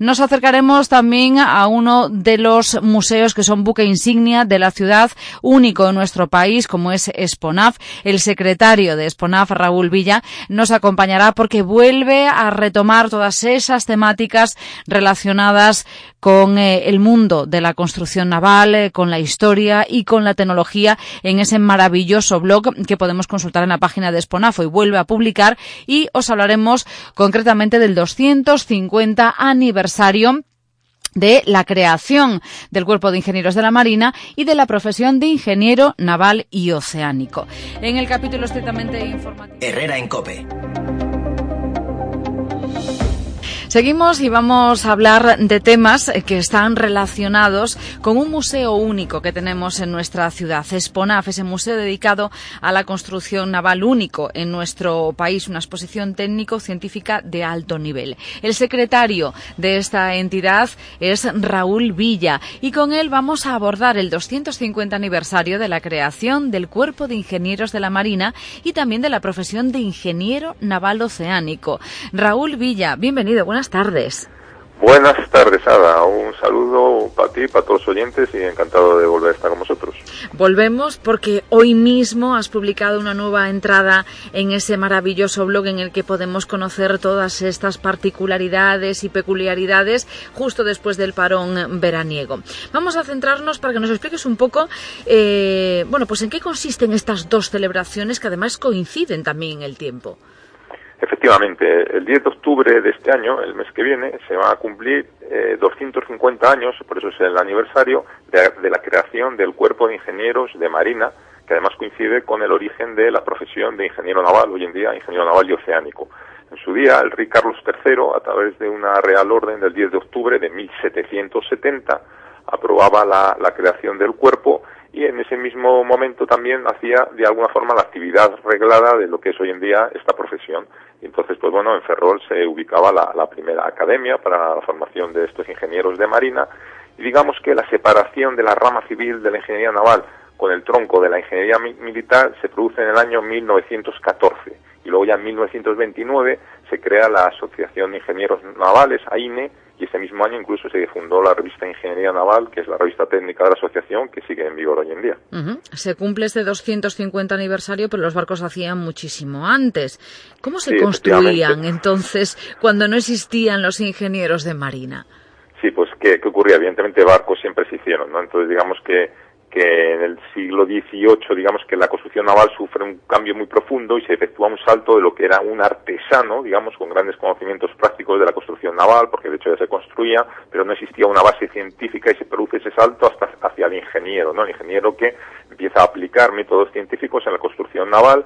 Nos acercaremos también a uno de los museos que son buque insignia de la ciudad, único en nuestro país, como es Esponaf. El secretario de Esponaf, Raúl Villa, nos acompañará porque vuelve a retomar todas esas temáticas relacionadas con eh, el mundo de la construcción naval, eh, con la historia y con la tecnología en ese maravilloso blog que podemos consultar en la página de Esponaf. y vuelve a publicar y os hablaremos concretamente del 250 aniversario de la creación del Cuerpo de Ingenieros de la Marina y de la profesión de ingeniero naval y oceánico. En el capítulo estrictamente informativo. Herrera en Cope. Seguimos y vamos a hablar de temas que están relacionados con un museo único que tenemos en nuestra ciudad, Esponaf, ese museo dedicado a la construcción naval único en nuestro país, una exposición técnico-científica de alto nivel. El secretario de esta entidad es Raúl Villa y con él vamos a abordar el 250 aniversario de la creación del Cuerpo de Ingenieros de la Marina y también de la profesión de ingeniero naval oceánico. Raúl Villa, bienvenido, tardes. Buenas tardes, Ada. Un saludo para ti, para todos los oyentes y encantado de volver a estar con vosotros. Volvemos porque hoy mismo has publicado una nueva entrada en ese maravilloso blog en el que podemos conocer todas estas particularidades y peculiaridades justo después del parón veraniego. Vamos a centrarnos para que nos expliques un poco, eh, bueno, pues en qué consisten estas dos celebraciones que además coinciden también en el tiempo. Efectivamente, el 10 de octubre de este año, el mes que viene, se van a cumplir 250 eh, años, por eso es el aniversario, de, la creación del Cuerpo de Ingenieros de Marina, que además coincide con el origen de la profesión de ingeniero naval, hoy en día ingeniero naval y oceánico. En su día, el rey Carlos III, a través de una real orden del 10 de octubre de 1770, aprobaba la creación del cuerpo y en ese mismo momento también hacía de alguna forma la actividad reglada de lo que es hoy en día esta profesión. Y entonces, pues bueno, en Ferrol se ubicaba la, primera academia para la formación de estos ingenieros de marina y digamos que la separación de la rama civil de la ingeniería naval con el tronco de la ingeniería militar se produce en el año 1914 y luego ya en 1929 se crea la Asociación de Ingenieros Navales, AINE, y ese mismo año incluso se fundó la revista Ingeniería Naval, que es la revista técnica de la asociación que sigue en vigor hoy en día. Se cumple este 250 aniversario, pero los barcos hacían muchísimo antes. ¿Cómo se construían entonces cuando no existían los ingenieros de marina? Sí, pues ¿qué, qué ocurría? Evidentemente barcos siempre se hicieron, ¿no? Entonces digamos que que en el siglo XVIII, digamos que la construcción naval sufre un cambio muy profundo y se efectúa un salto de lo que era un artesano, digamos, con grandes conocimientos prácticos de la construcción naval, porque de hecho ya se construía, pero no existía una base científica y se produce ese salto hasta hacia el ingeniero, ¿no? El ingeniero que empieza a aplicar métodos científicos en la construcción naval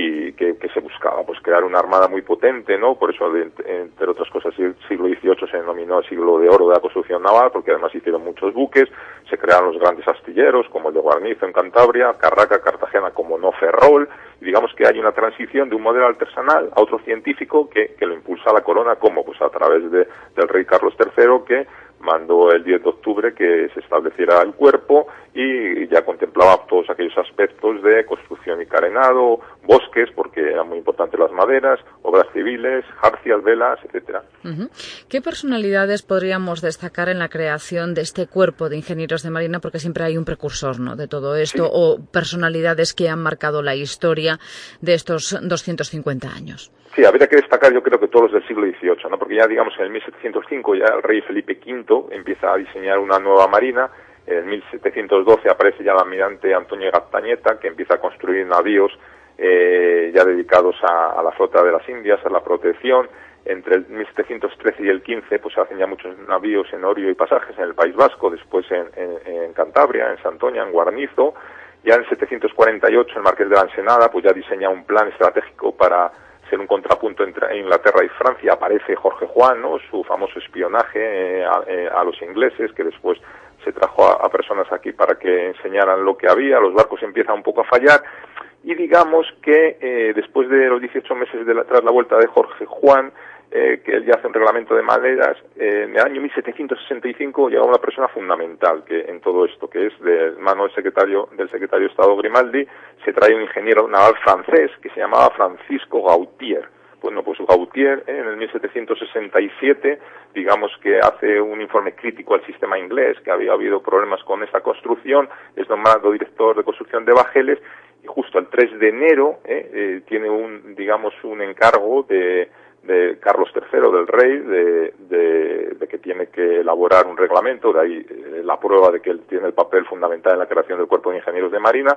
y que, se buscaba pues crear una armada muy potente, ¿no? Por eso, entre otras cosas, el siglo XVIII se denominó el siglo de oro de la construcción naval, porque además hicieron muchos buques, se crearon los grandes astilleros, como el de Guarnizo en Cantabria, Carraca, Cartagena, como no Ferrol, y digamos que hay una transición de un modelo artesanal a otro científico que, que lo impulsa la corona, como pues a través de, del rey Carlos III, que mandó el 10 de octubre que se estableciera el cuerpo y ya contemplaba todos aquellos aspectos de construcción y carenado, bosques, porque eran muy importantes las maderas, obras civiles, jarcias, velas, etcétera. ¿Qué personalidades podríamos destacar en la creación de este cuerpo de ingenieros de marina? Porque siempre hay un precursor ¿no? de todo esto, o personalidades que han marcado la historia de estos 250 años. Sí, habría que destacar yo creo que todos los del siglo XVIII, ¿no? porque ya digamos en el 1705 ya el rey Felipe V empieza a diseñar una nueva marina, en 1712 aparece ya el almirante Antonio Gattañeta que empieza a construir navíos eh, ya dedicados a, la flota de las Indias, a la protección, entre el 1713 y el 15 pues se hacen ya muchos navíos en Orio y pasajes en el País Vasco, después en, en Cantabria, en Santoña, en Guarnizo, ya en 748 el Marqués de la Ensenada pues ya diseña un plan estratégico para ser un contrapunto entre Inglaterra y Francia, aparece Jorge Juan, ¿no? su famoso espionaje eh, eh, a, los ingleses, que después se trajo a, personas aquí para que enseñaran lo que había, los barcos empiezan un poco a fallar, y digamos que eh, después de los 18 meses de tras la vuelta de Jorge Juan, eh, que él ya hace un reglamento de maderas. Eh, en el año 1765 llega una persona fundamental que en todo esto, que es de mano del secretario del secretario de Estado Grimaldi, se trae un ingeniero naval francés que se llamaba Francisco Gautier. bueno, pues Gautier en el 1767, digamos que hace un informe crítico al sistema inglés, que había habido problemas con esta construcción, es nombrado director de construcción de bajeles justo el 3 de enero eh, eh, tiene un, digamos, un encargo de, de Carlos III, del rey, de, de, que tiene que elaborar un reglamento, de ahí eh, la prueba de que él tiene el papel fundamental en la creación del Cuerpo de Ingenieros de Marina,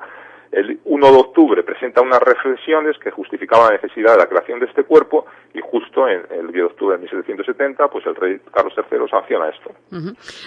el 1 de octubre presenta unas reflexiones que justificaban la necesidad de la creación de este cuerpo y justo en el 10 de octubre de 1770, pues el rey Carlos III sanciona esto.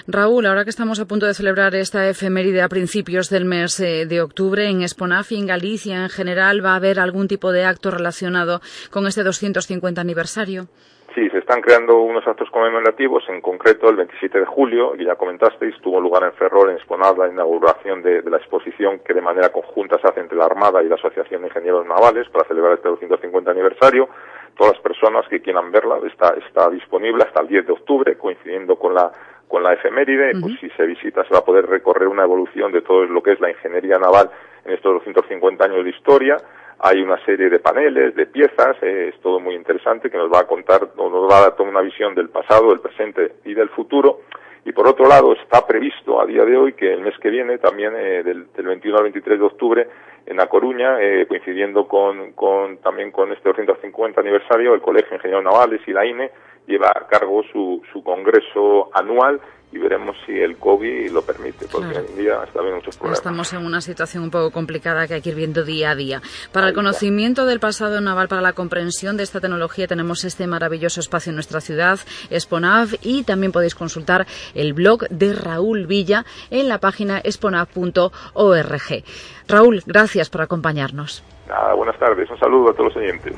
Raúl, ahora que estamos a punto de celebrar esta efeméride a principios del mes eh, de octubre en Esponaf y en Galicia en general, ¿va a haber algún tipo de acto relacionado con este 250 aniversario? Sí, se están creando unos actos conmemorativos, en concreto el 27 de julio, que ya comentasteis, tuvo lugar en Ferrol, en Esponad, la inauguración de, la exposición que de manera conjunta se hace entre la Armada y la Asociación de Ingenieros Navales para celebrar este 250 aniversario. Todas las personas que quieran verla está, está disponible hasta el 10 de octubre, coincidiendo con la con la efeméride, pues si se visita se va a poder recorrer una evolución de todo lo que es la ingeniería naval en estos 250 años de historia, hay una serie de paneles, de piezas, eh, es todo muy interesante que nos va a contar, nos va a dar toda una visión del pasado, del presente y del futuro. Y por otro lado, está previsto a día de hoy que el mes que viene, también eh, del, 21 al 23 de octubre, en La Coruña, eh, coincidiendo con, con, también con este 250 aniversario, el Colegio de Ingenieros Navales y la INE lleva a cargo su, su congreso anual y veremos si el COVID lo permite, porque hoy en día está habiendo muchos problemas. Estamos en una situación un poco complicada que hay que ir viendo día a día. Para el conocimiento del pasado naval, para la comprensión de esta tecnología, tenemos este maravilloso espacio en nuestra ciudad, Exponav, y también podéis consultar el blog de Raúl Villa en la página exponav.org. Raúl, gracias por acompañarnos. Nada, buenas tardes. Un saludo a todos los oyentes.